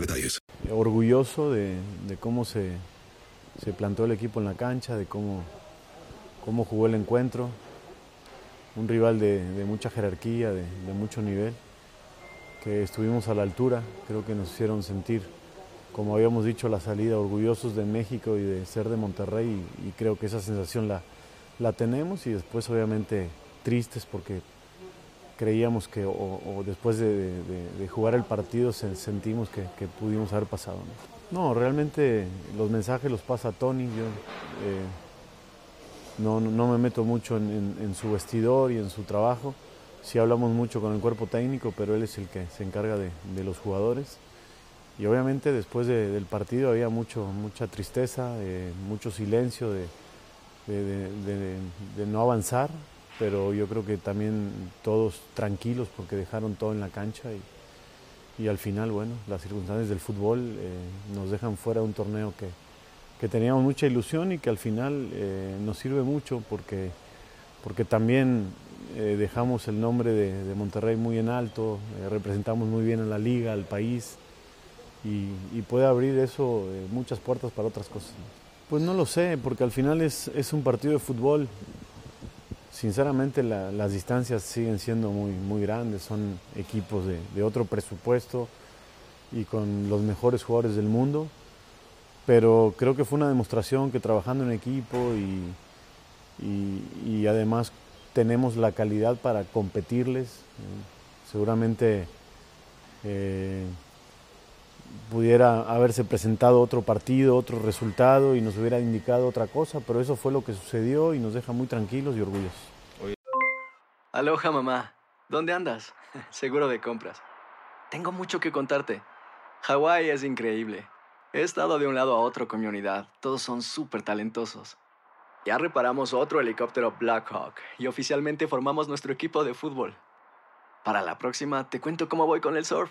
detalles. orgulloso de, cómo se, se plantó el equipo en la cancha, de cómo, cómo jugó el encuentro. Un rival de, mucha jerarquía, de, de mucho nivel, que estuvimos a la altura, creo que nos hicieron sentir, como habíamos dicho, la salida, orgullosos de México y de ser de Monterrey, y, y creo que esa sensación la, la tenemos y después obviamente tristes porque creíamos que o, después de, jugar el partido se- sentimos que, pudimos haber pasado. ¿no? Realmente los mensajes los pasa Tony, yo eh, no, no me meto mucho en, su vestidor y en su trabajo, sí hablamos mucho con el cuerpo técnico, pero él es el que se encarga de, los jugadores. Y obviamente después de- del partido había mucho, mucha tristeza, eh, mucho silencio de no avanzar, pero yo creo que también todos tranquilos porque dejaron todo en la cancha y, y al final, bueno, las circunstancias del fútbol eh, nos dejan fuera de un torneo que, que teníamos mucha ilusión y que al final eh, nos sirve mucho porque, porque también eh, dejamos el nombre de, de Monterrey muy en alto, eh, representamos muy bien a la liga, al país y, y puede abrir eso eh, muchas puertas para otras cosas. Pues no lo sé, porque al final es, es un partido de fútbol. Sinceramente la- las distancias siguen siendo muy, muy grandes, son equipos de, otro presupuesto y con los mejores jugadores del mundo, pero creo que fue una demostración que trabajando en equipo y, y- además tenemos la calidad para competirles. seguramente eh, pudiera haberse presentado otro partido, otro resultado y nos hubiera indicado otra cosa, pero eso fue lo que sucedió y nos deja muy tranquilos y orgullosos. Aloha mamá. ¿Dónde andas? Seguro de compras. Tengo mucho que contarte. Hawái es increíble. He estado de un lado a otro con mi unidad. Todos son súper talentosos. Ya reparamos otro helicóptero Blackhawk y oficialmente formamos nuestro equipo de fútbol. Para la próxima te cuento cómo voy con el surf